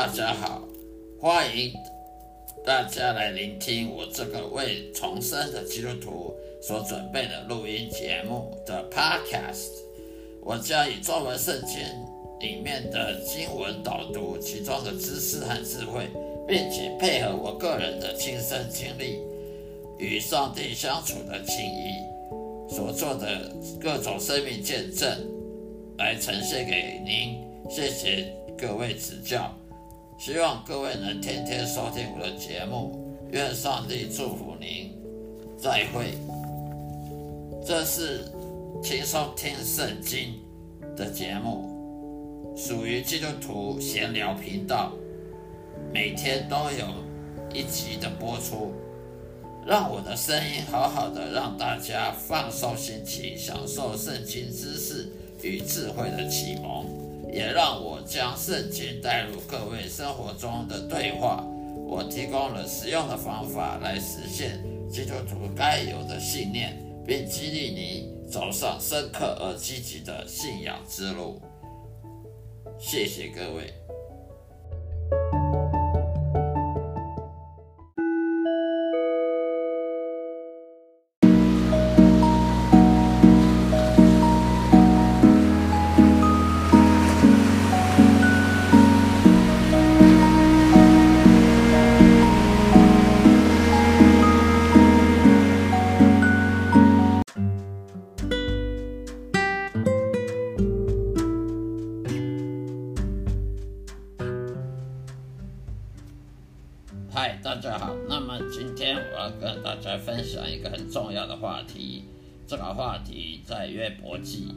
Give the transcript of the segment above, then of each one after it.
大家好，欢迎大家来聆听我这个为重生的基督徒所准备的录音节目的 Podcast。我将以中文圣经里面的经文导读其中的知识和智慧，并且配合我个人的亲身经历与上帝相处的情谊所做的各种生命见证，来呈现给您。谢谢各位指教。希望各位能天天收听我的节目，愿上帝祝福您。再会。这是轻松听圣经的节目，属于基督徒闲聊频道，每天都有一集的播出，让我的声音好好的让大家放松心情，享受圣经知识与智慧的启蒙。也让我将圣经带入各位生活中的对话。我提供了实用的方法来实现基督徒该有的信念，并激励你走上深刻而积极的信仰之路。谢谢各位。嗨，大家好。那么今天我要跟大家分享一个很重要的话题。这个话题在约伯记，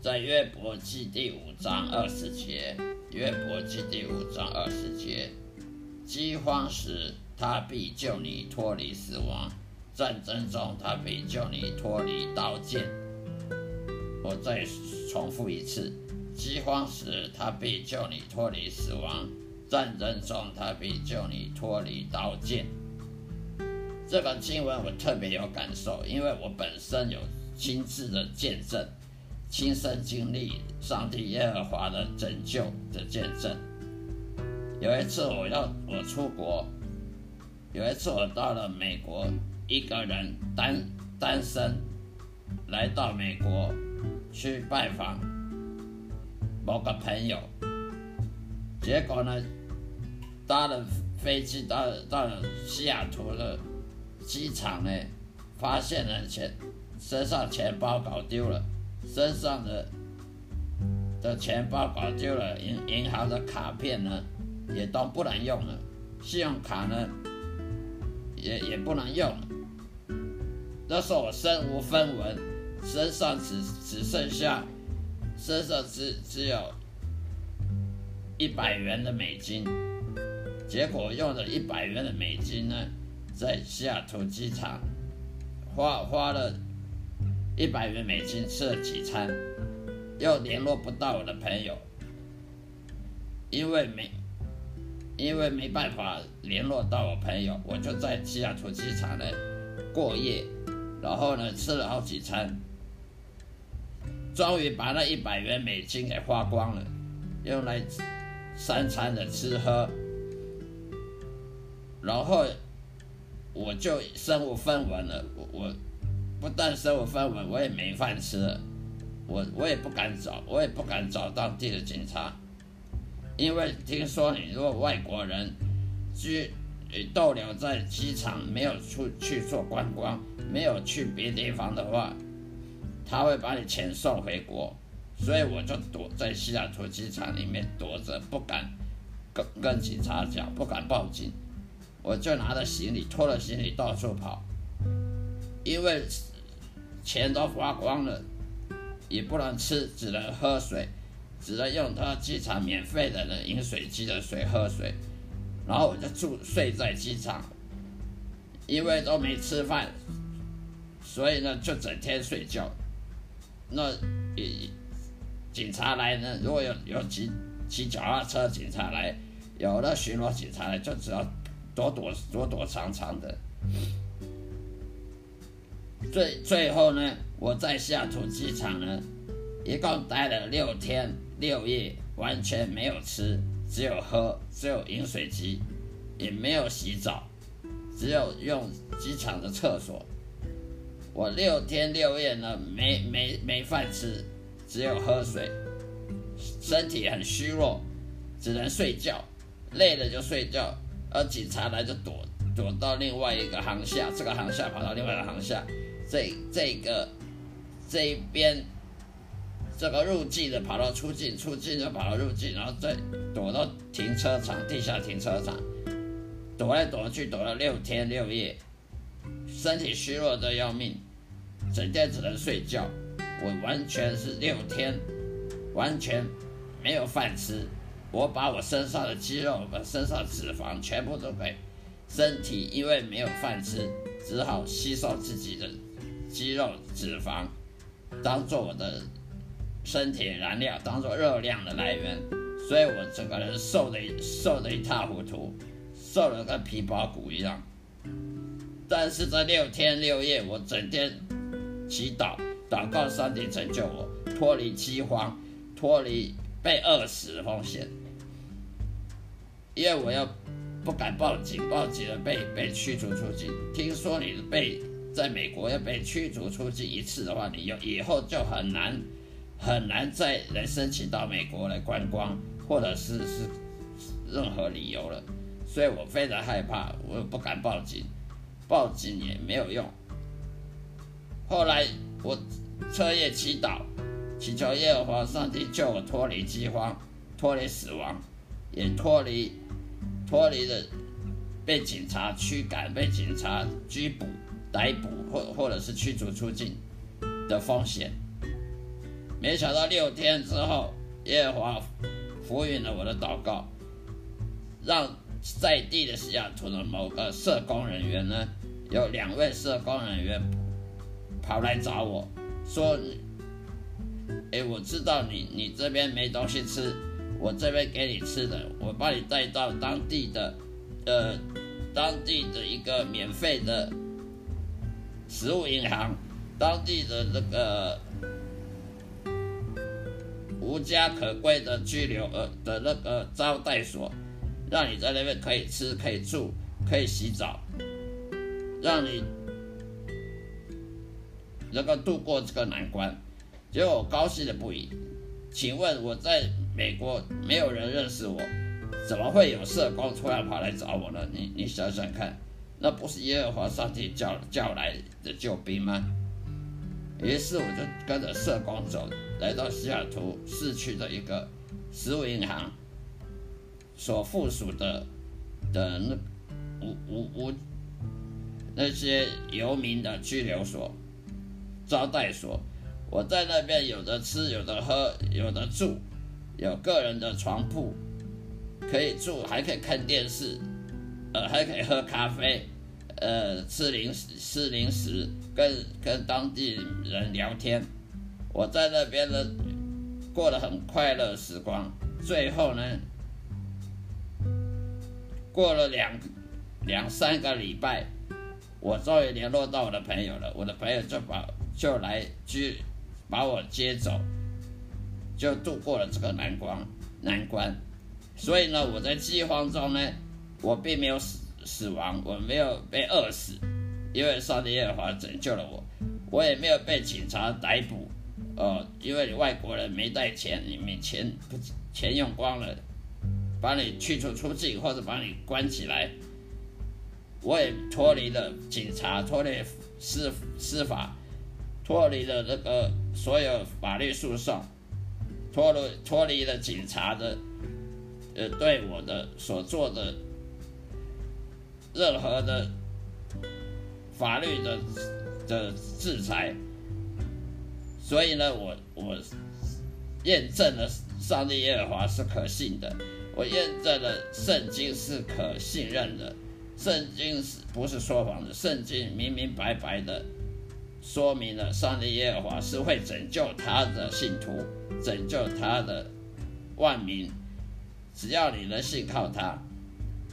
在约伯记第五章二十节。约伯记第五章二十节，饥荒时他必救你脱离死亡，战争中他必救你脱离刀剑。我再重复一次，饥荒时他必救你脱离死亡。战争中，他必救你脱离刀剑。这个经文我特别有感受，因为我本身有亲自的见证，亲身经历上帝耶和华的拯救的见证。有一次我要我出国，有一次我到了美国，一个人单单身来到美国去拜访某个朋友，结果呢，搭了飞机到到西雅图的机场呢，发现了钱身上钱包搞丢了，身上的的钱包搞丢了，银银行的卡片呢也都不能用了，信用卡呢也也不能用了。那时候我身无分文，身上只只剩下身上只只有一百元的美金。结果用了一百元的美金呢，在西雅图机场花花了一百元美金吃了几餐，又联络不到我的朋友，因为没因为没办法联络到我朋友，我就在西雅图机场呢过夜，然后呢吃了好几餐，终于把那一百元美金给花光了，用来三餐的吃喝。然后我就身无分文了，我我不但身无分文，我也没饭吃了，我我也不敢找，我也不敢找当地的警察，因为听说你如果外国人居逗留在机场，没有出去做观光，没有去别地方的话，他会把你遣送回国，所以我就躲在西雅图机场里面躲着，不敢跟跟警察讲，不敢报警。我就拿着行李，拖着行李到处跑，因为钱都花光了，也不能吃，只能喝水，只能用他机场免费的那饮水机的水喝水。然后我就住睡在机场，因为都没吃饭，所以呢就整天睡觉。那警察来呢，如果有有骑骑脚踏车警察来，有的巡逻警察来，就只要。躲躲躲躲藏藏的，最最后呢，我在西雅图机场呢，一共待了六天六夜，完全没有吃，只有喝，只有饮水机，也没有洗澡，只有用机场的厕所。我六天六夜呢，没没没饭吃，只有喝水，身体很虚弱，只能睡觉，累了就睡觉。而警察来就躲躲到另外一个航厦，这个航厦跑到另外一个航厦，这这个这一边。这个入境的跑到出境，出境就跑到入境，然后再躲到停车场，地下停车场，躲来躲去，躲了六天六夜，身体虚弱的要命，整天只能睡觉。我完全是六天，完全没有饭吃。我把我身上的肌肉、和身上脂肪全部都给身体，因为没有饭吃，只好吸收自己的肌肉脂肪，当做我的。身体燃料当做热量的来源，所以我整个人瘦的瘦的一塌糊涂，瘦的跟皮包骨一样。但是这六天六夜，我整天祈祷祷告上帝拯救我，脱离饥荒，脱离被饿死的风险。因为我要不敢报警，报警了被被驱逐出境。听说你被在美国要被驱逐出境一次的话，你有以后就很难。很难再来申请到美国来观光，或者是是任何理由了，所以我非常害怕，我又不敢报警，报警也没有用。后来我彻夜祈祷，祈求耶和华上帝救我脱离饥荒，脱离死亡，也脱离脱离了被警察驱赶、被警察拘捕、逮捕或或者是驱逐出境的风险。没想到六天之后，耶和华俯允了我的祷告，让在地的西雅图的某个社工人员呢，有两位社工人员跑来找我说：“哎，我知道你你这边没东西吃，我这边给你吃的，我把你带到当地的呃当地的一个免费的食物银行，当地的那个。”无家可归的居留呃的那个招待所，让你在那边可以吃、可以住、可以洗澡，让你能够度过这个难关。结果我高兴的不已。请问我在美国没有人认识我，怎么会有社工突然跑来找我呢？你你想想看，那不是耶和华上帝叫叫来的救兵吗？于是我就跟着社工走，来到西雅图市区的一个食物银行所附属的的那无无无那些游民的拘留所、招待所。我在那边有的吃，有的喝，有的住，有个人的床铺可以住，还可以看电视，呃，还可以喝咖啡。呃，吃零食，吃零食，跟跟当地人聊天。我在那边呢，过得很快乐时光。最后呢，过了两两三个礼拜，我终于联络到我的朋友了。我的朋友就把就来去把我接走，就度过了这个难关难关。所以呢，我在饥荒中呢，我并没有死。死亡，我没有被饿死，因为上帝耶和华拯救了我。我也没有被警察逮捕，哦，因为你外国人没带钱，你没钱，钱用光了，把你驱逐出境或者把你关起来。我也脱离了警察，脱离司司法，脱离了那个所有法律诉讼，脱离脱离了警察的呃对我的所做的。任何的法律的的制裁，所以呢，我我验证了上帝耶和华是可信的，我验证了圣经是可信任的，圣经是不是说谎的？圣经明明白白的说明了上帝耶和华是会拯救他的信徒，拯救他的万民，只要你能信靠他。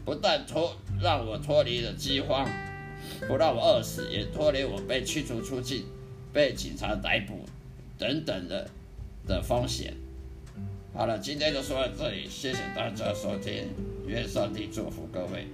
不但脱让我脱离了饥荒，不让我饿死，也脱离我被驱逐出境、被警察逮捕等等的的风险。好了，今天就说到这里，谢谢大家收听，愿上帝祝福各位。